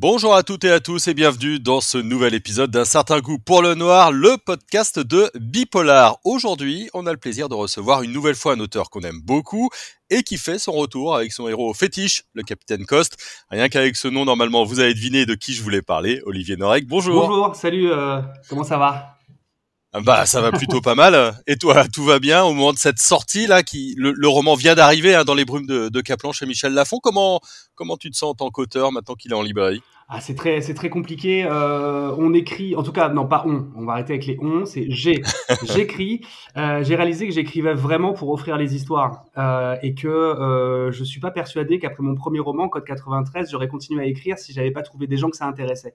Bonjour à toutes et à tous et bienvenue dans ce nouvel épisode d'un certain goût pour le noir, le podcast de Bipolar. Aujourd'hui, on a le plaisir de recevoir une nouvelle fois un auteur qu'on aime beaucoup et qui fait son retour avec son héros fétiche, le capitaine Coste. Rien qu'avec ce nom, normalement, vous avez deviné de qui je voulais parler, Olivier Norek. Bonjour. Bonjour, salut, euh, comment ça va? Bah ça va plutôt pas mal. Et toi, tout va bien au moment de cette sortie là, qui le, roman vient d'arriver hein, dans les brumes de, de Caplan chez Michel Lafon. Comment comment tu te sens en tant qu'auteur maintenant qu'il est en librairie? Ah, c'est très, c'est très compliqué. Euh, on écrit, en tout cas, non pas on. On va arrêter avec les on. C'est j'ai. J'écris. Euh, j'ai réalisé que j'écrivais vraiment pour offrir les histoires euh, et que je suis pas persuadé qu'après mon premier roman, Code 93, j'aurais continué à écrire si j'avais pas trouvé des gens que ça intéressait.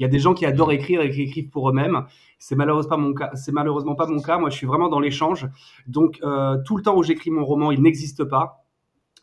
Il y a des gens qui adorent écrire et qui écrivent pour eux-mêmes. C'est malheureusement pas mon cas. Malheureusement pas mon cas. Moi, je suis vraiment dans l'échange. Donc, euh, tout le temps où j'écris mon roman, il n'existe pas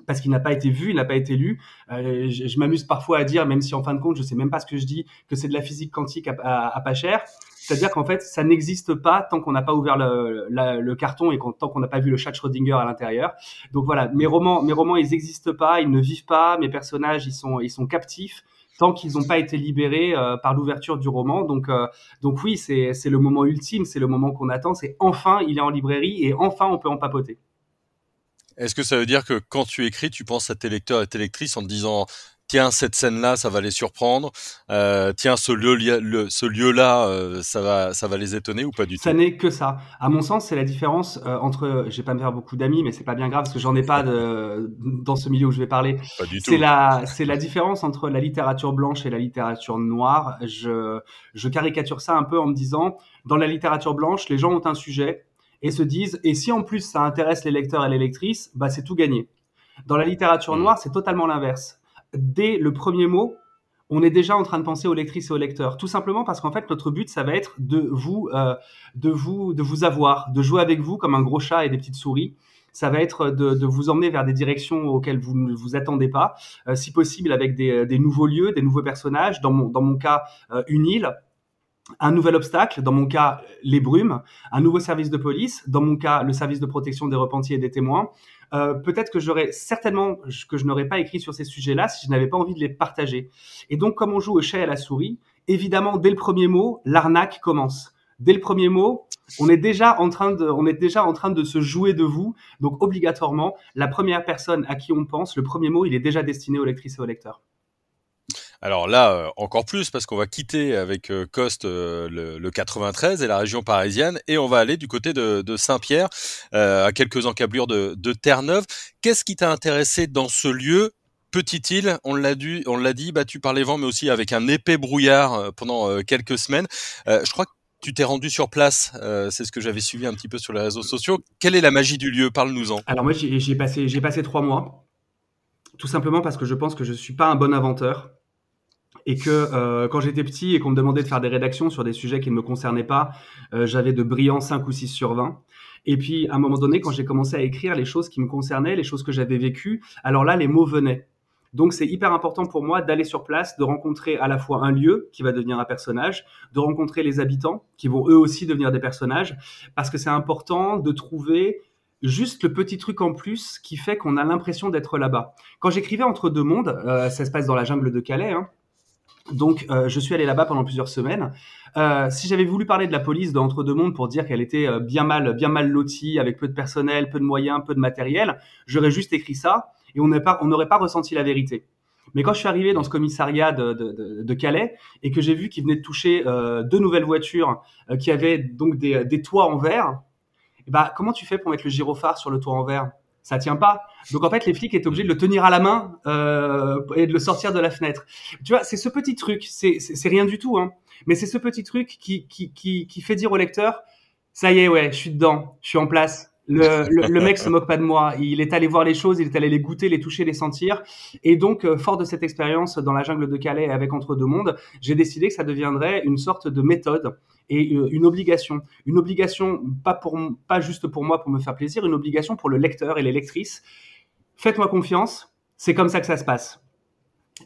parce qu'il n'a pas été vu, il n'a pas été lu. Euh, je, m'amuse parfois à dire, même si en fin de compte, je sais même pas ce que je dis, que c'est de la physique quantique à, pas cher. C'est-à-dire qu'en fait, ça n'existe pas tant qu'on n'a pas ouvert le, carton et tant qu'on n'a pas vu le chat Schrödinger à l'intérieur. Donc voilà, mes romans, mes romans, ils n'existent pas, ils ne vivent pas. Mes personnages, ils sont captifs tant qu'ils n'ont pas été libérés euh, par l'ouverture du roman. Donc, euh, donc oui, c'est le moment ultime, c'est le moment qu'on attend. C'est enfin, il est en librairie et enfin, on peut en papoter. Est-ce que ça veut dire que quand tu écris, tu penses à tes lecteurs et tes lectrices en te disant tiens cette scène-là, ça va les surprendre. Euh, tiens ce lieu, ce lieu-là, euh, ça va, ça va les étonner ou pas du tout? Ça n'est que ça. À mon sens, c'est la différence euh, entre. Je vais pas me faire beaucoup d'amis, mais c'est pas bien grave parce que j'en ai pas de, dans ce milieu où je vais parler. Pas du tout. C'est la, c'est la différence entre la littérature blanche et la littérature noire. Je, je caricature ça un peu en me disant, dans la littérature blanche, les gens ont un sujet et se disent, et si en plus ça intéresse les lecteurs et les lectrices, bah c'est tout gagné. Dans la littérature mmh. noire, c'est totalement l'inverse dès le premier mot, on est déjà en train de penser aux lectrices et aux lecteurs. Tout simplement parce qu'en fait, notre but, ça va être de vous, euh, de vous, de vous avoir, de jouer avec vous comme un gros chat et des petites souris. Ça va être de, vous emmener vers des directions auxquelles vous ne vous attendez pas, euh, si possible avec des, nouveaux lieux, des nouveaux personnages. Dans mon, dans mon cas, euh, une île, un nouvel obstacle, dans mon cas les brumes, un nouveau service de police, dans mon cas le service de protection des repentis et des témoins, euh, peut-être que j'aurais certainement que je n'aurais pas écrit sur ces sujets-là si je n'avais pas envie de les partager. Et donc, comme on joue au chat et à la souris, évidemment, dès le premier mot, l'arnaque commence. Dès le premier mot, on est déjà en train de, on est déjà en train de se jouer de vous. Donc, obligatoirement, la première personne à qui on pense, le premier mot, il est déjà destiné aux lectrices et aux lecteurs. Alors là, euh, encore plus, parce qu'on va quitter avec euh, Coste euh, le, 93 et la région parisienne, et on va aller du côté de, Saint-Pierre, à quelques encablures de, Terre-Neuve. Qu'est-ce qui t'a intéressé dans ce lieu Petite île, on l'a dit, on l'a dit, battu par les vents, mais aussi avec un épais brouillard pendant quelques semaines. je crois que tu t'es rendu sur place, c'est ce que j'avais suivi un petit peu sur les réseaux sociaux. Quelle est la magie du lieu? Parle-nous-en. Alors moi, j'ai passé, passé trois mois, tout simplement parce que je pense que je suis pas un bon inventeur et que euh, quand j'étais petit et qu'on me demandait de faire des rédactions sur des sujets qui ne me concernaient pas, euh, j'avais de brillants 5 ou 6 sur 20. Et puis, à un moment donné, quand j'ai commencé à écrire les choses qui me concernaient, les choses que j'avais vécues, alors là, les mots venaient. Donc, c'est hyper important pour moi d'aller sur place, de rencontrer à la fois un lieu qui va devenir un personnage, de rencontrer les habitants qui vont eux aussi devenir des personnages, parce que c'est important de trouver juste le petit truc en plus qui fait qu'on a l'impression d'être là-bas. Quand j'écrivais Entre deux mondes, euh, ça se passe dans la jungle de Calais, hein, donc, euh, je suis allé là-bas pendant plusieurs semaines. Euh, si j'avais voulu parler de la police de Entre deux mondes pour dire qu'elle était euh, bien mal, bien mal lotie, avec peu de personnel, peu de moyens, peu de matériel, j'aurais juste écrit ça et on n'aurait pas, ressenti la vérité. Mais quand je suis arrivé dans ce commissariat de, Calais et que j'ai vu qu'ils venaient de toucher deux nouvelles voitures qui avaient donc des, toits en verre, bah, comment tu fais pour mettre le gyrophare sur le toit en verre? Ça tient pas. Donc en fait, les flics étaient obligés de le tenir à la main euh, et de le sortir de la fenêtre. Tu vois, c'est ce petit truc, c'est rien du tout, hein. Mais c'est ce petit truc qui, qui, qui, qui fait dire au lecteur, ça y est, ouais, je suis dedans, je suis en place. Le, le, mec se moque pas de moi. Il est allé voir les choses, il est allé les goûter, les toucher, les sentir. Et donc, euh, fort de cette expérience dans la jungle de Calais avec Entre deux mondes, j'ai décidé que ça deviendrait une sorte de méthode et euh, une obligation. Une obligation, pas, pour, pas juste pour moi, pour me faire plaisir, une obligation pour le lecteur et les lectrices. Faites-moi confiance, c'est comme ça que ça se passe.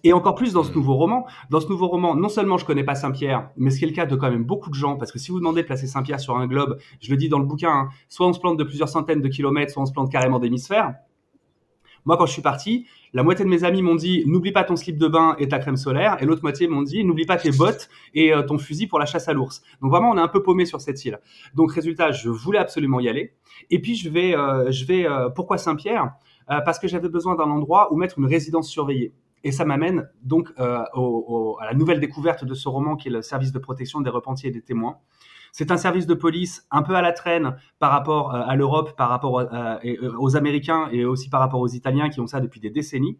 Et encore plus dans ce nouveau roman. Dans ce nouveau roman, non seulement je connais pas Saint-Pierre, mais ce qui est le cas de quand même beaucoup de gens, parce que si vous demandez de placer Saint-Pierre sur un globe, je le dis dans le bouquin, hein, soit on se plante de plusieurs centaines de kilomètres, soit on se plante carrément d'hémisphères. Moi, quand je suis parti, la moitié de mes amis m'ont dit n'oublie pas ton slip de bain et ta crème solaire, et l'autre moitié m'ont dit n'oublie pas tes bottes et euh, ton fusil pour la chasse à l'ours. Donc vraiment, on est un peu paumé sur cette île. Donc résultat, je voulais absolument y aller. Et puis je vais, euh, je vais. Euh, pourquoi Saint-Pierre? Parce que j'avais besoin d'un endroit où mettre une résidence surveillée. Et ça m'amène donc à la nouvelle découverte de ce roman qui est le service de protection des repentis et des témoins. C'est un service de police un peu à la traîne par rapport euh, à l'Europe, par rapport euh, euh, aux Américains et aussi par rapport aux Italiens qui ont ça depuis des décennies.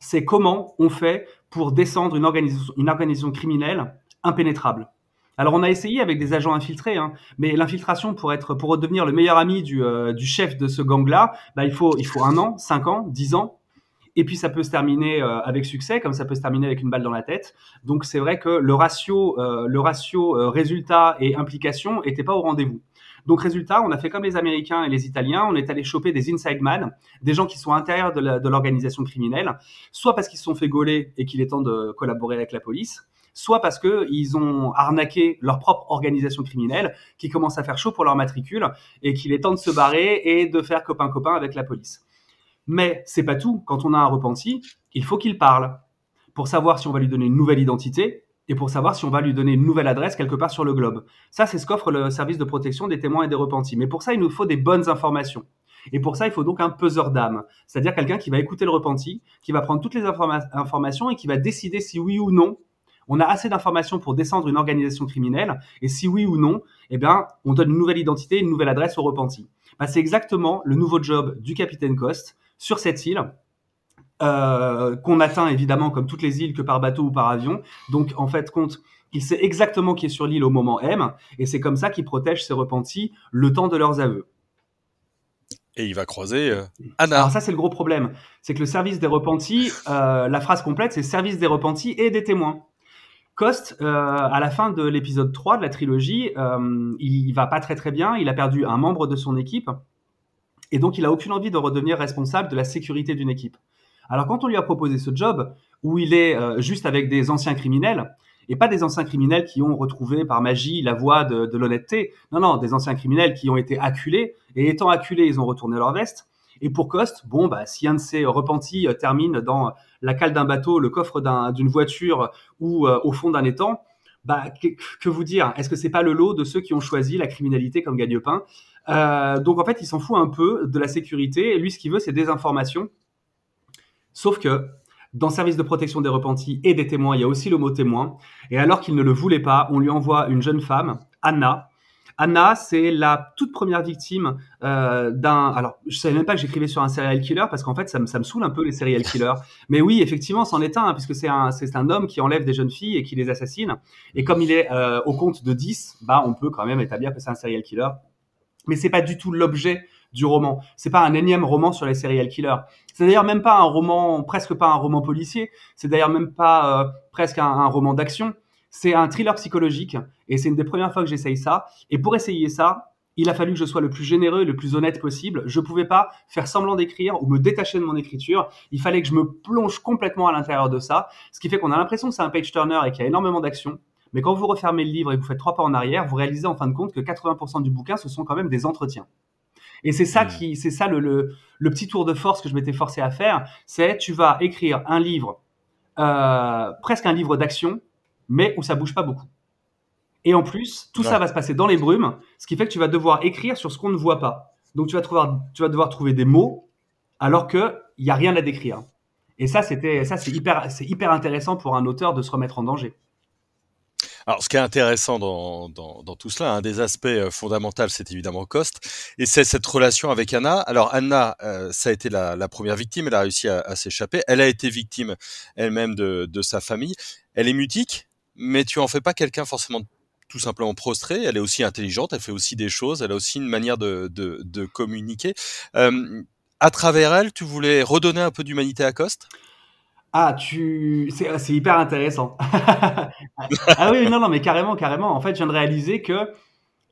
C'est comment on fait pour descendre une organisation, criminelle impénétrable. Alors on a essayé avec des agents infiltrés, hein, mais l'infiltration pour être pour devenir le meilleur ami du, du chef de ce gang-là, bah, il faut il faut un an, cinq ans, dix ans. Et puis ça peut se terminer euh, avec succès, comme ça peut se terminer avec une balle dans la tête. Donc c'est vrai que le ratio, euh, le ratio euh, résultat et implication était pas au rendez-vous. Donc résultat, on a fait comme les Américains et les Italiens, on est allé choper des inside man, des gens qui sont à l'intérieur de l'organisation criminelle, soit parce qu'ils se sont fait gauler et qu'il est temps de collaborer avec la police, soit parce qu'ils ont arnaqué leur propre organisation criminelle qui commence à faire chaud pour leur matricule et qu'il est temps de se barrer et de faire copain-copain avec la police. Mais c'est pas tout. Quand on a un repenti, il faut qu'il parle pour savoir si on va lui donner une nouvelle identité et pour savoir si on va lui donner une nouvelle adresse quelque part sur le globe. Ça, c'est ce qu'offre le service de protection des témoins et des repentis. Mais pour ça, il nous faut des bonnes informations. Et pour ça, il faut donc un peseur d'âme, c'est-à-dire quelqu'un qui va écouter le repenti, qui va prendre toutes les informations et qui va décider si oui ou non on a assez d'informations pour descendre une organisation criminelle, et si oui ou non, eh bien, on donne une nouvelle identité, une nouvelle adresse au repenti. Bah, c'est exactement le nouveau job du capitaine Coste sur cette île. Euh, qu'on atteint évidemment comme toutes les îles que par bateau ou par avion. Donc en fait, compte, il sait exactement qui est sur l'île au moment M, et c'est comme ça qu'il protège ses repentis le temps de leurs aveux. Et il va croiser euh, Anna. Alors ça c'est le gros problème, c'est que le service des repentis, euh, la phrase complète c'est service des repentis et des témoins. Coste, à la fin de l'épisode 3 de la trilogie, il, il va pas très très bien, il a perdu un membre de son équipe, et donc, il a aucune envie de redevenir responsable de la sécurité d'une équipe. Alors, quand on lui a proposé ce job, où il est euh, juste avec des anciens criminels, et pas des anciens criminels qui ont retrouvé par magie la voie de, l'honnêteté, non, non, des anciens criminels qui ont été acculés, et étant acculés, ils ont retourné leur veste. Et pour Coste, bon, bah, si un de ces repentis euh, termine dans la cale d'un bateau, le coffre d'une voiture ou euh, au fond d'un étang, bah, que, vous dire? Est-ce que c'est pas le lot de ceux qui ont choisi la criminalité comme gagne-pain? Euh, Donc en fait, il s'en fout un peu de la sécurité. Et lui, ce qu'il veut, c'est des informations. Sauf que dans service de protection des repentis et des témoins, il y a aussi le mot témoin. Et alors qu'il ne le voulait pas, on lui envoie une jeune femme, Anna, Anna, c'est la toute première victime euh, d'un. Alors, je savais même pas que j'écrivais sur un serial killer parce qu'en fait, ça me, ça me saoule un peu les serial killers. Mais oui, effectivement, c'en est un, puisque c'est un, c'est un homme qui enlève des jeunes filles et qui les assassine. Et comme il est euh, au compte de 10, bah, on peut quand même établir que c'est un serial killer. Mais c'est pas du tout l'objet du roman. C'est pas un énième roman sur les serial killers. C'est d'ailleurs même pas un roman, presque pas un roman policier. C'est d'ailleurs même pas euh, presque un roman d'action. C'est un thriller psychologique et c'est une des premières fois que j'essaye ça. Et pour essayer ça, il a fallu que je sois le plus généreux et le plus honnête possible. Je ne pouvais pas faire semblant d'écrire ou me détacher de mon écriture. Il fallait que je me plonge complètement à l'intérieur de ça. Ce qui fait qu'on a l'impression que c'est un page turner et qu'il y a énormément d'action. Mais quand vous refermez le livre et que vous faites trois pas en arrière, vous réalisez en fin de compte que 80% du bouquin, ce sont quand même des entretiens. Et c'est ça qui, c'est ça le, le, petit tour de force que je m'étais forcé à faire. C'est tu vas écrire un livre, euh, presque un livre d'action, mais où ça bouge pas beaucoup. Et en plus, tout ça va se passer dans les brumes, ce qui fait que tu vas devoir écrire sur ce qu'on ne voit pas. Donc tu vas, trouver, tu vas devoir trouver des mots alors qu'il n'y a rien à décrire. Et ça, c'était, ça c'est hyper, c'est hyper intéressant pour un auteur de se remettre en danger. Alors, ce qui est intéressant dans, dans, dans tout cela, un des aspects euh, fondamentaux, c'est évidemment Coste, et c'est cette relation avec Anna. Alors, Anna, euh, ça a été la, la, première victime, elle a réussi à, à s'échapper. Elle a été victime elle-même de, de, sa famille. Elle est mutique, mais tu en fais pas quelqu'un forcément tout simplement prostré. Elle est aussi intelligente, elle fait aussi des choses, elle a aussi une manière de, de, de communiquer. Euh, à travers elle, tu voulais redonner un peu d'humanité à Coste? Ah, tu, c'est hyper intéressant. ah oui, non, non, mais carrément, carrément. En fait, je viens de réaliser que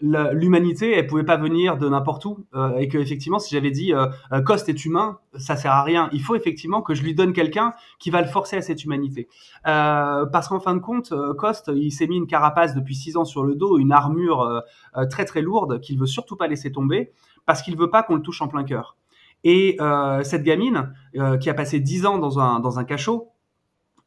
l'humanité, elle pouvait pas venir de n'importe où, euh, et que effectivement, si j'avais dit euh, euh, Coste est humain, ça sert à rien. Il faut effectivement que je lui donne quelqu'un qui va le forcer à cette humanité, parce qu'en fin de compte, Coste, il s'est mis une carapace depuis six ans sur le dos, une armure très très lourde qu'il veut surtout pas laisser tomber, parce qu'il veut pas qu'on le touche en plein cœur. Et euh, cette gamine, euh, qui a passé dix ans dans un, dans un cachot,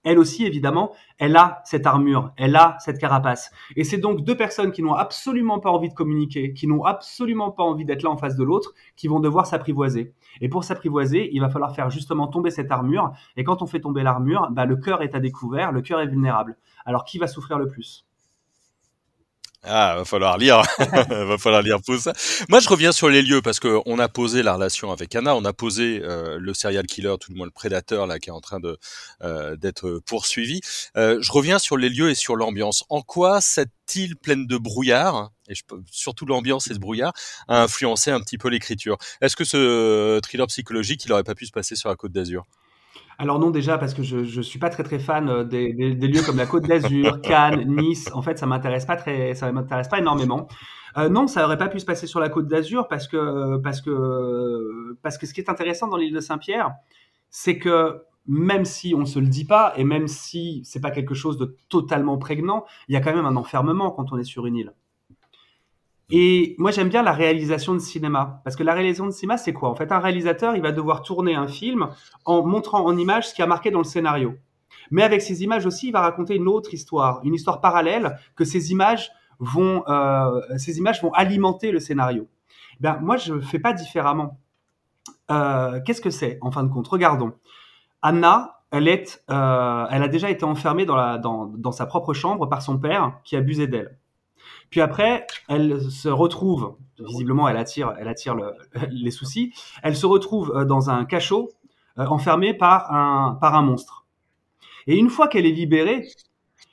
elle aussi, évidemment, elle a cette armure, elle a cette carapace. Et c'est donc deux personnes qui n'ont absolument pas envie de communiquer, qui n'ont absolument pas envie d'être là en face de l'autre, qui vont devoir s'apprivoiser. Et pour s'apprivoiser, il va falloir faire justement tomber cette armure. Et quand on fait tomber l'armure, bah, le cœur est à découvert, le cœur est vulnérable. Alors qui va souffrir le plus? Ah, va falloir lire, va falloir lire pour ça. Moi, je reviens sur les lieux parce que on a posé la relation avec Anna, on a posé euh, le serial killer, tout le monde le prédateur là qui est en train de euh, d'être poursuivi. Euh, je reviens sur les lieux et sur l'ambiance. En quoi cette île pleine de brouillard et je, surtout l'ambiance et ce brouillard a influencé un petit peu l'écriture? Est-ce que ce thriller psychologique, il aurait pas pu se passer sur la Côte d'Azur? Alors non déjà parce que je ne suis pas très très fan euh, des, des, lieux comme la Côte d'Azur, Cannes, Nice. En fait, ça m'intéresse pas très, ça m'intéresse pas énormément. Euh, non, ça aurait pas pu se passer sur la Côte d'Azur parce que parce que parce que ce qui est intéressant dans l'île de Saint-Pierre, c'est que même si on se le dit pas et même si c'est pas quelque chose de totalement prégnant, il y a quand même un enfermement quand on est sur une île. Et moi, j'aime bien la réalisation de cinéma. Parce que la réalisation de cinéma, c'est quoi? En fait, un réalisateur, il va devoir tourner un film en montrant en image ce qui a marqué dans le scénario. Mais avec ces images aussi, il va raconter une autre histoire, une histoire parallèle que ces images vont, euh, ces images vont alimenter le scénario. Ben, moi, je ne fais pas différemment. Euh, Qu'est-ce que c'est, en fin de compte? Regardons. Anna, elle, est, euh, elle a déjà été enfermée dans, la, dans, dans sa propre chambre par son père qui abusait d'elle. Puis après, elle se retrouve, visiblement, elle attire, elle attire les soucis. Elle se retrouve euh, dans un cachot, euh, enfermée par un, par un monstre. Et une fois qu'elle est libérée,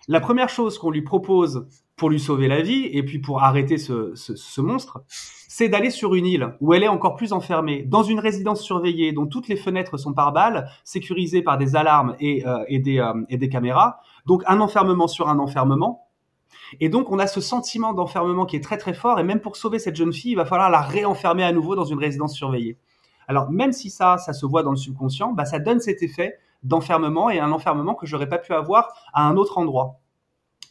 la première chose qu'on lui propose pour lui sauver la vie et puis pour arrêter ce, ce, monstre, c'est d'aller sur une île où elle est encore plus enfermée, dans une résidence surveillée dont toutes les fenêtres sont par balles, sécurisées par des alarmes et, euh, et, des, et des caméras. Donc un enfermement sur un enfermement. Et donc, on a ce sentiment d'enfermement qui est très très fort. Et même pour sauver cette jeune fille, il va falloir la réenfermer à nouveau dans une résidence surveillée. Alors, même si ça, ça se voit dans le subconscient, bah, ça donne cet effet d'enfermement et un enfermement que j'aurais pas pu avoir à un autre endroit.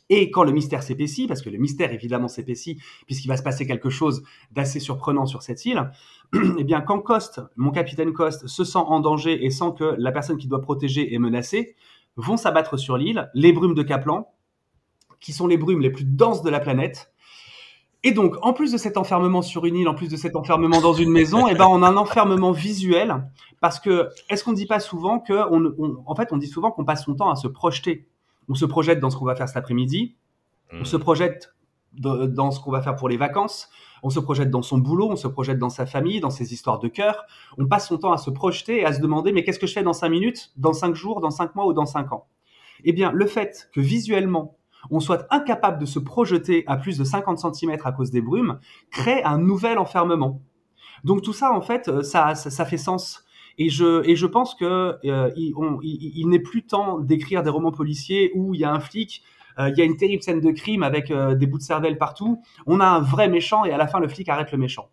Et quand le mystère s'épaissit, parce que le mystère évidemment s'épaissit, puisqu'il va se passer quelque chose d'assez surprenant sur cette île, eh bien quand Coste, mon capitaine Coste, se sent en danger et sent que la personne qui doit protéger est menacée, vont s'abattre sur l'île, les brumes de Kaplan, qui sont les brumes les plus denses de la planète. Et donc, en plus de cet enfermement sur une île, en plus de cet enfermement dans une maison, eh ben, on a un enfermement visuel. Parce que, est-ce qu'on ne dit pas souvent que, on, en fait, on dit souvent qu'on passe son temps à se projeter. On se projette dans ce qu'on va faire cet après-midi. On se projette dans ce qu'on va faire pour les vacances. On se projette dans son boulot, on se projette dans sa famille, dans ses histoires de cœur. On passe son temps à se projeter et à se demander, mais qu'est-ce que je fais dans cinq minutes, dans cinq jours, dans cinq mois ou dans cinq ans? Eh bien, le fait que visuellement, on soit incapable de se projeter à plus de 50 cm à cause des brumes, crée un nouvel enfermement. Donc tout ça, en fait, euh, ça, ça, fait sens. Et je, et je pense que euh, il, n'est plus temps d'écrire des romans policiers où il y a un flic, euh, il y a une terrible scène de crime avec des bouts de cervelle partout, on a un vrai méchant et à la fin le flic arrête le méchant.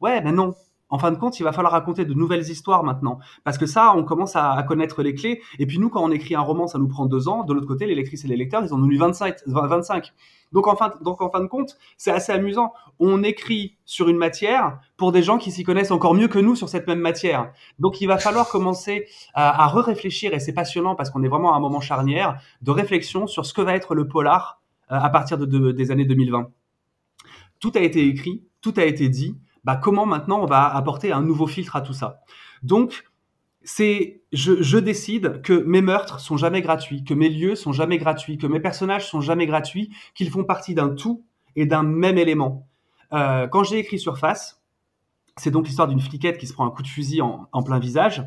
Ouais, mais non, en fin de compte, il va falloir raconter de nouvelles histoires maintenant. Parce que ça, on commence à, connaître les clés. Et puis nous, quand on écrit un roman, ça nous prend deux ans. De l'autre côté, les lectrices et les lecteurs, ils en ont eu 25. 25. Donc en, fin, donc en fin de compte, c'est assez amusant. On écrit sur une matière pour des gens qui s'y connaissent encore mieux que nous sur cette même matière. Donc il va falloir commencer à, re-réfléchir, et c'est passionnant parce qu'on est vraiment à un moment charnière de réflexion sur ce que va être le polar euh, à partir de, des années 2020. Tout a été écrit, tout a été dit bah, comment maintenant on va apporter un nouveau filtre à tout ça? Donc, c'est je, décide que mes meurtres sont jamais gratuits, que mes lieux sont jamais gratuits, que mes personnages sont jamais gratuits, qu'ils font partie d'un tout et d'un même élément. Euh, quand j'ai écrit Surface, c'est donc l'histoire d'une fliquette qui se prend un coup de fusil en, en plein visage.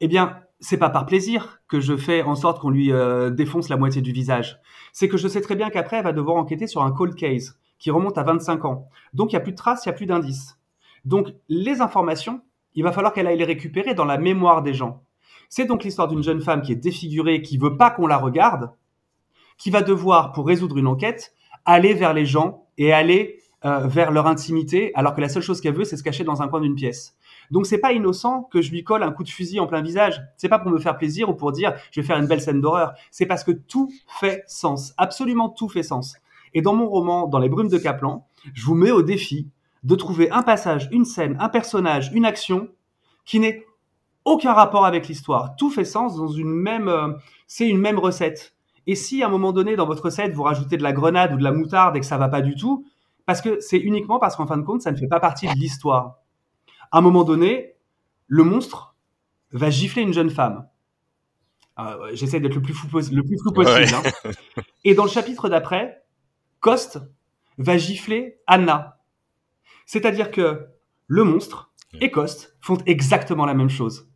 Eh bien, c'est pas par plaisir que je fais en sorte qu'on lui euh, défonce la moitié du visage. C'est que je sais très bien qu'après, elle va devoir enquêter sur un cold case qui remonte à 25 ans. Donc, il n'y a plus de traces, il n'y a plus d'indices. Donc, les informations, il va falloir qu'elle aille les récupérer dans la mémoire des gens. C'est donc l'histoire d'une jeune femme qui est défigurée, qui veut pas qu'on la regarde, qui va devoir, pour résoudre une enquête, aller vers les gens et aller euh, vers leur intimité, alors que la seule chose qu'elle veut, c'est se cacher dans un coin d'une pièce. Donc c'est pas innocent que je lui colle un coup de fusil en plein visage. C'est pas pour me faire plaisir ou pour dire je vais faire une belle scène d'horreur. C'est parce que tout fait sens. Absolument tout fait sens. Et dans mon roman, dans les brumes de Kaplan, je vous mets au défi de trouver un passage, une scène, un personnage, une action qui n'est aucun rapport avec l'histoire. Tout fait sens dans une même, euh, c'est une même recette. Et si à un moment donné dans votre recette vous rajoutez de la grenade ou de la moutarde et que ça va pas du tout, parce que c'est uniquement parce qu'en fin de compte ça ne fait pas partie de l'histoire. À un moment donné, le monstre va gifler une jeune femme. Euh, J'essaie d'être le plus flou, le plus flou possible. Hein. Et dans le chapitre d'après, Coste va gifler Anna. C'est-à-dire que le monstre et Coste font exactement la même chose,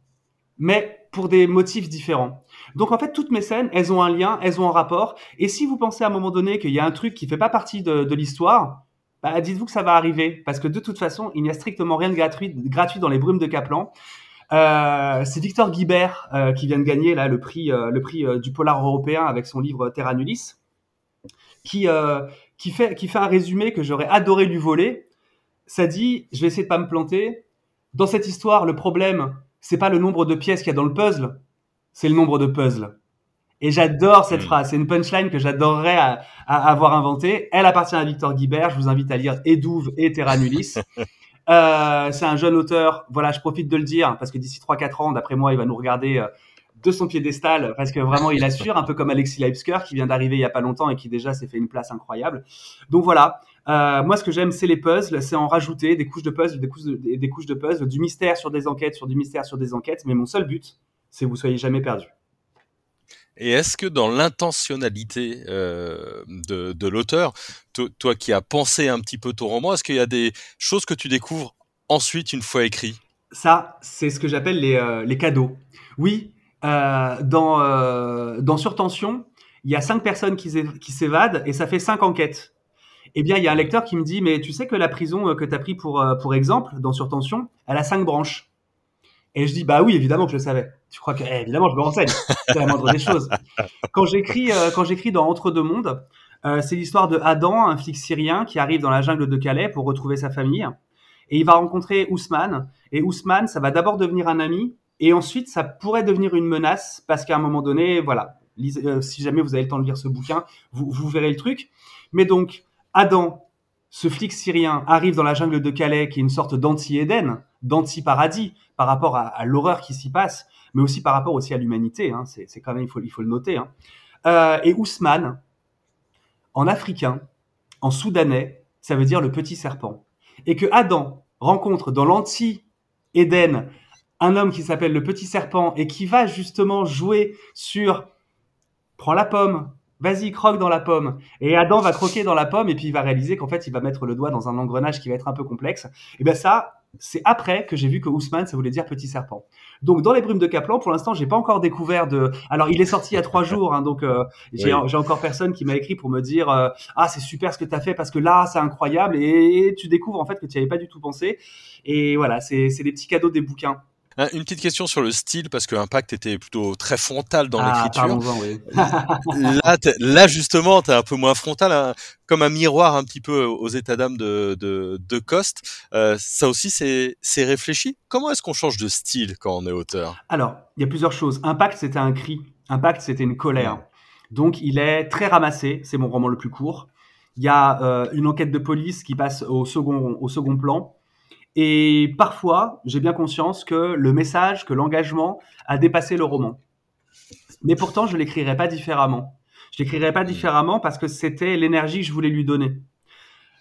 mais pour des motifs différents. Donc en fait, toutes mes scènes, elles ont un lien, elles ont un rapport. Et si vous pensez à un moment donné qu'il y a un truc qui fait pas partie de, de l'histoire, bah, dites-vous que ça va arriver, parce que de toute façon, il n'y a strictement rien de gratuit, gratuit dans les brumes de Kaplan. Euh, c'est Victor Guibert euh, qui vient de gagner là le prix, euh, le prix du polar européen avec son livre Terra Nullis, qui qui fait qui fait un résumé que j'aurais adoré lui voler. Ça dit, je vais essayer de pas me planter. Dans cette histoire, le problème, c'est pas le nombre de pièces qu'il y a dans le puzzle, c'est le nombre de puzzles. Et j'adore cette Mm. phrase. C'est une punchline que j'adorerais à- à avoir inventée. Elle appartient à Victor Guibert. Je vous invite à lire Edouve et Terra Nullis. Euh, c'est un jeune auteur. Voilà, je profite de le dire parce que d'ici 3-4 ans, d'après moi, il va nous regarder euh, de son piédestal parce que vraiment, il assure, un peu comme Alexis Leipsker qui vient d'arriver il y a pas longtemps et qui déjà s'est fait une place incroyable. Donc voilà. Euh, moi, ce que j'aime, c'est les puzzles, c'est en rajouter des couches de puzzles, des couches de, des, couches de puzzles, du mystère sur des enquêtes, sur du mystère sur des enquêtes. Mais mon seul but, c'est que vous soyez jamais perdu. Et est-ce que dans l'intentionnalité euh, de, de l'auteur, to- toi qui as pensé un petit peu ton roman, est-ce qu'il y a des choses que tu découvres ensuite une fois écrit? Ça, c'est ce que j'appelle les, euh, les cadeaux. Oui, dans, dans Surtension, il y a cinq personnes qui qui s'évadent et ça fait cinq enquêtes. Eh bien, il y a un lecteur qui me dit, mais tu sais que la prison euh, que tu as pris pour, euh, pour exemple, dans Surtension, elle a cinq branches. Et je dis, bah oui, évidemment que je le savais. Tu crois que, eh, évidemment, je me renseigne. C'est la moindre des choses. Quand j'écris, euh, quand j'écris dans Entre deux mondes, c'est l'histoire de Adam, un flic syrien qui arrive dans la jungle de Calais pour retrouver sa famille. Et il va rencontrer Ousmane. Et Ousmane, ça va d'abord devenir un ami. Et ensuite, ça pourrait devenir une menace parce qu'à un moment donné, voilà, si jamais vous avez le temps de lire ce bouquin, vous, vous verrez le truc. Mais donc, Adam, ce flic syrien, arrive dans la jungle de Calais, qui est une sorte d'anti-Éden, d'anti-paradis par rapport à, l'horreur qui s'y passe, mais aussi par rapport aussi à l'humanité. Hein, c'est quand même, il faut, il faut le noter. Hein. Euh, et Ousmane, en africain, en soudanais, ça veut dire le petit serpent. Et que Adam rencontre dans l'anti-Éden un homme qui s'appelle le petit serpent et qui va justement jouer sur prends la pomme, vas-y, croque dans la pomme. Et Adam va croquer dans la pomme et puis il va réaliser qu'en fait, il va mettre le doigt dans un engrenage qui va être un peu complexe. Et ben ça, c'est après que j'ai vu que Ousmane, ça voulait dire petit serpent. Donc dans les brumes de Kaplan, pour l'instant, j'ai pas encore découvert de. Alors il est sorti il y a trois jours, hein, donc euh, j'ai Oui. encore personne qui m'a écrit pour me dire euh, ah c'est super ce que tu as fait parce que là c'est incroyable et tu découvres en fait que tu n'y avais pas du tout pensé. Et voilà, c'est c'est des petits cadeaux des bouquins. Hein, Une petite question sur le style, parce que Impact était plutôt très frontal dans ah, l'écriture. oui. Là, là, justement, t'es un peu moins frontal, hein, comme un miroir un petit peu aux états d'âme de, de, de Coste. Euh, ça aussi, c'est c'est réfléchi. Comment est-ce qu'on change de style quand on est auteur? Alors, il y a plusieurs choses. Impact, c'était un cri. Impact, c'était une colère. Donc, il est très ramassé. C'est mon roman le plus court. Il y a euh, une enquête de police qui passe au second, au second plan. Et parfois, j'ai bien conscience que le message, que l'engagement a dépassé le roman. Mais pourtant, je l'écrirais pas différemment. Je l'écrirais pas différemment parce que c'était l'énergie que je voulais lui donner.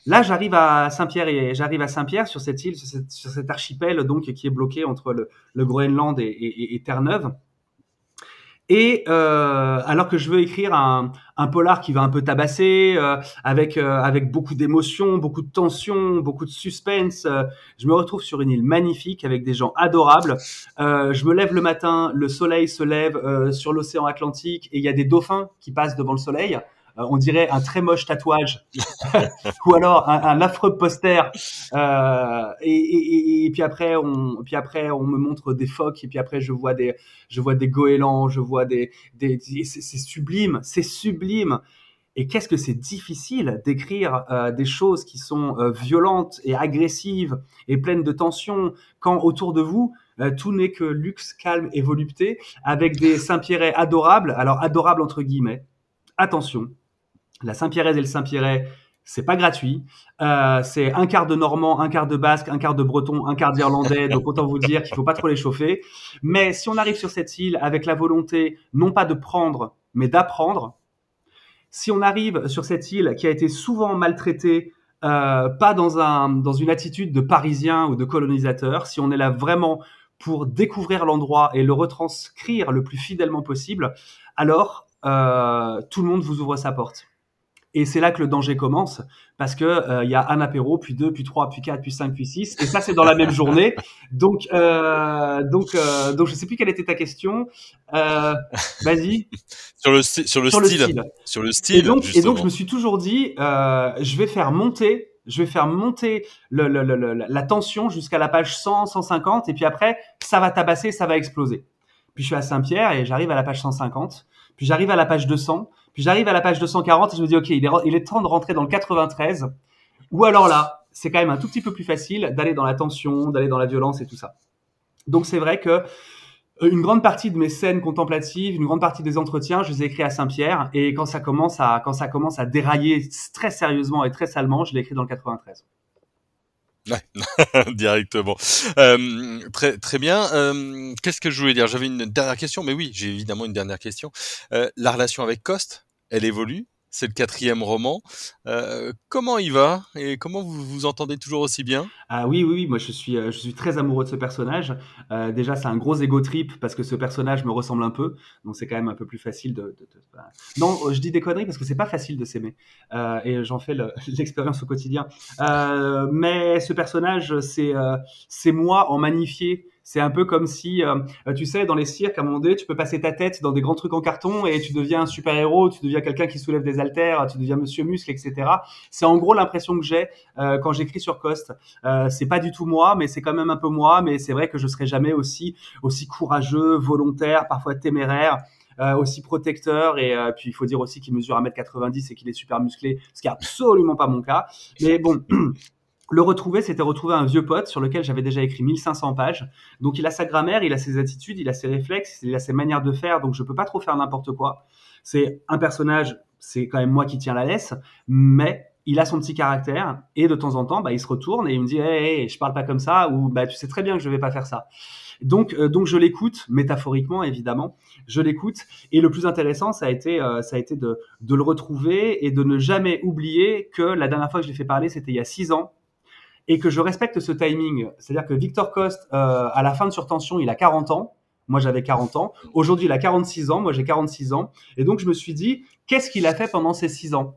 Là, j'arrive à Saint-Pierre et j'arrive à Saint-Pierre sur cette île, sur, cette- sur cet archipel donc qui est bloqué entre le, le Groenland et, et- et Terre-Neuve. Et euh, alors que je veux écrire un, un polar qui va un peu tabasser, euh, avec euh, avec beaucoup d'émotions, beaucoup de tension, beaucoup de suspense, euh, je me retrouve sur une île magnifique avec des gens adorables. Euh, je me lève le matin, le soleil se lève euh, sur l'océan Atlantique et il y a des dauphins qui passent devant le soleil. Euh, on dirait un très moche tatouage ou alors un, affreux poster. Euh, et, puis après, on, me montre des phoques et puis après, je vois des, je vois des goélands, je vois des, c'est sublime, c'est sublime. Et qu'est-ce que c'est difficile d'écrire euh, des choses qui sont violentes et agressives et pleines de tension quand autour de vous tout n'est que luxe, calme et volupté avec des Saint-Pierret adorables. Alors adorables entre guillemets. Attention, la Saint-Pierret et le Saint-Pierret c'est pas gratuit. Euh, c'est un quart de normand, un quart de basque, un quart de breton, un quart d'irlandais. donc autant vous dire qu'il faut pas trop les chauffer. Mais si on arrive sur cette île avec la volonté non pas de prendre, mais d'apprendre, si on arrive sur cette île qui a été souvent maltraitée, euh, pas dans un dans une attitude de parisien ou de colonisateur, si on est là vraiment pour découvrir l'endroit et le retranscrire le plus fidèlement possible, alors euh, tout le monde vous ouvre sa porte. Et c'est là que le danger commence, parce que euh, il y a un apéro, puis deux, puis trois, puis quatre, puis cinq, puis six, et ça c'est dans la même journée. Donc, euh, donc, euh, donc je sais plus quelle était ta question. Euh, Vas-y. sur le sur le, sur style. le style, sur le style. Et donc, et donc je me suis toujours dit, euh, je vais faire monter je vais faire monter le, le, le, la tension jusqu'à la page 100, 150, et puis après, ça va tabasser, ça va exploser. Puis je suis à Saint-Pierre et j'arrive à la page 150, puis j'arrive à la page 200, puis j'arrive à la page 240 et je me dis, OK, il est, il est temps de rentrer dans le 93. Ou alors là, c'est quand même un tout petit peu plus facile d'aller dans la tension, d'aller dans la violence et tout ça. Donc c'est vrai que euh, une grande partie de mes scènes contemplatives, une grande partie des entretiens, je les ai écrits à Saint-Pierre. Et quand ça commence à, quand ça commence à dérailler très sérieusement et très salement, je l'ai écrit dans le 93. Directement. Euh, très très bien. Euh, Qu'est-ce que je voulais dire? J'avais une dernière question, mais oui, j'ai évidemment une dernière question. Euh, la relation avec Coste, elle évolue? C'est le quatrième roman. Euh, comment il va et comment vous vous entendez toujours aussi bien? Ah oui, oui, moi je suis, euh, je suis très amoureux de ce personnage. Euh, déjà, c'est un gros ego trip parce que ce personnage me ressemble un peu, donc c'est quand même un peu plus facile de. de... Non, je dis des conneries parce que c'est pas facile de s'aimer et j'en fais l'expérience au quotidien. Mais ce personnage, c'est c'est moi en magnifié c'est un peu comme si, euh, tu sais, dans les cirques, à un moment donné, tu peux passer ta tête dans des grands trucs en carton et tu deviens un super-héros, tu deviens quelqu'un qui soulève des haltères, tu deviens Monsieur Muscle, etc. C'est en gros l'impression que j'ai euh, quand j'écris sur Coste. Euh, c'est pas du tout moi, mais c'est quand même un peu moi. Mais c'est vrai que je serai jamais aussi aussi courageux, volontaire, parfois téméraire. Euh, aussi protecteur et euh, puis il faut dire aussi qu'il mesure 1m90 et qu'il est super musclé, ce qui est absolument pas mon cas. Mais bon, Le retrouver, c'était retrouver un vieux pote sur lequel j'avais déjà écrit 1500 pages. Donc il a sa grammaire, il a ses attitudes, il a ses réflexes, il a ses manières de faire, donc je peux pas trop faire n'importe quoi. C'est un personnage, c'est quand même moi qui tiens la laisse, mais il a son petit caractère et de temps en temps, bah, il se retourne et il me dit hey, hey, je parle pas comme ça ou bah, tu sais très bien que je vais pas faire ça. Donc, euh, donc je l'écoute métaphoriquement évidemment, je l'écoute et le plus intéressant ça a été euh, ça a été de, de le retrouver et de ne jamais oublier que la dernière fois que je l'ai fait parler c'était il y a six ans et que je respecte ce timing. C'est-à-dire que Victor Coste, euh, à la fin de Surtension, il a 40 ans. Moi, j'avais 40 ans. Aujourd'hui, il a 46 ans. Moi, j'ai 46 ans. Et donc, je me suis dit, qu'est-ce qu'il a fait pendant ces 6 ans?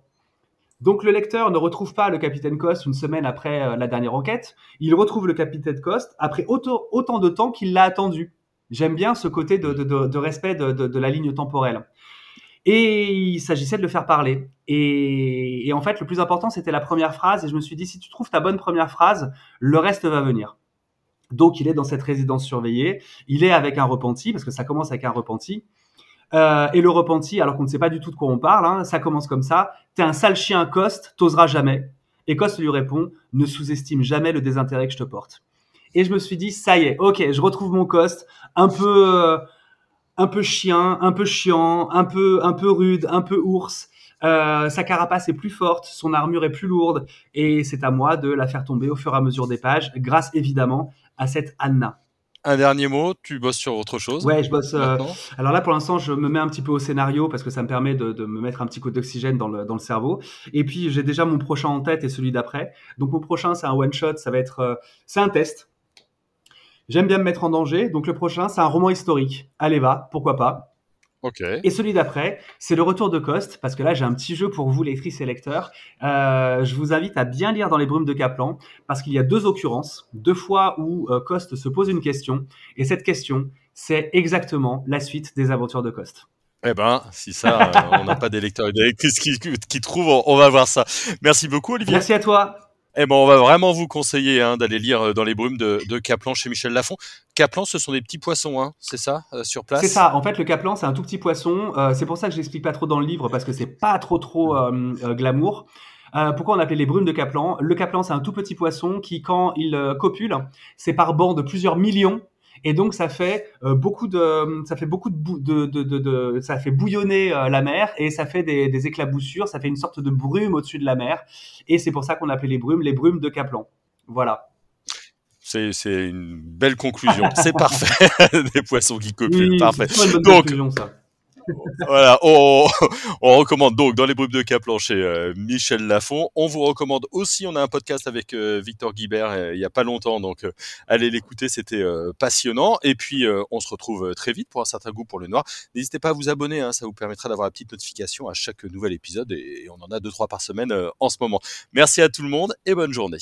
Donc le lecteur ne retrouve pas le capitaine Coste une semaine après euh, la dernière enquête, il retrouve le capitaine Coste après autant, de temps qu'il l'a attendu. J'aime bien ce côté de respect de, la ligne temporelle. Et il s'agissait de le faire parler. Et, et, en fait, le plus important, c'était la première phrase. Et je me suis dit, si tu trouves ta bonne première phrase, le reste va venir. Donc, il est dans cette résidence surveillée. Il est avec un repenti, parce que ça commence avec un repenti. Euh, et le repenti, alors qu'on ne sait pas du tout de quoi on parle, hein, ça commence comme ça. T'es un sale chien, Coste, t'oseras jamais. Et Coste lui répond, ne sous-estime jamais le désintérêt que je te porte. Et je me suis dit, ça y est, ok, je retrouve mon Coste, un peu, euh, un peu chien, un peu chiant, un peu, un peu rude, un peu ours. Euh, sa carapace est plus forte, son armure est plus lourde, et c'est à moi de la faire tomber au fur et à mesure des pages, grâce évidemment à cette Anna. Un dernier mot, tu bosses sur autre chose Ouais, je bosse. Euh, alors là, pour l'instant, je me mets un petit peu au scénario parce que ça me permet de, de me mettre un petit coup d'oxygène dans le, dans le cerveau. Et puis, j'ai déjà mon prochain en tête et celui d'après. Donc, mon prochain, c'est un one shot. Ça va être, euh, c'est un test. J'aime bien me mettre en danger. Donc le prochain, c'est un roman historique. Allez, va, pourquoi pas? Okay. Et celui d'après, c'est le retour de Coste, parce que là j'ai un petit jeu pour vous, lectrices et lecteurs. Euh, je vous invite à bien lire dans les brumes de Kaplan, parce qu'il y a deux occurrences, deux fois où euh, Coste se pose une question, et cette question, c'est exactement la suite des aventures de Coste. Eh ben, si ça, euh, on n'a pas des lecteurs et des lectrices qui, qui, trouvent, on, on va voir ça. Merci beaucoup, Olivier. Merci à toi. Eh ben, on va vraiment vous conseiller hein, d'aller lire euh, dans les brumes de, de Kaplan chez Michel Lafon. Kaplan, ce sont des petits poissons, hein, c'est ça, euh, sur place? C'est ça. En fait, le Kaplan, c'est un tout petit poisson. Euh, c'est pour ça que je l'explique pas trop dans le livre parce que c'est pas trop trop euh, euh glamour. pourquoi on appelait les brumes de Kaplan Le Kaplan, c'est un tout petit poisson qui, quand il copule, c'est par de plusieurs millions Et donc ça fait euh, beaucoup de, ça fait beaucoup de, de, de, de, ça fait bouillonner euh, la mer et ça fait des, des, éclaboussures, ça fait une sorte de brume au-dessus de la mer. Et c'est pour ça qu'on appelait les brumes les brumes de Kaplan. Voilà. C'est, une belle conclusion. c'est parfait. des poissons qui copulent. parfait. C'est une bonne donc, conclusion, ça voilà, on, on, recommande donc dans les brumes de Kaplan chez euh, Michel Lafont. On vous recommande aussi, on a un podcast avec euh, Victor Guibert euh, il y a pas longtemps, donc allez l'écouter, c'était passionnant. Et puis on se retrouve très vite pour un certain goût pour le noir. N'hésitez pas à vous abonner, hein, ça vous permettra d'avoir la petite notification à chaque nouvel épisode et, et on en a deux trois par semaine en ce moment. Merci à tout le monde et bonne journée.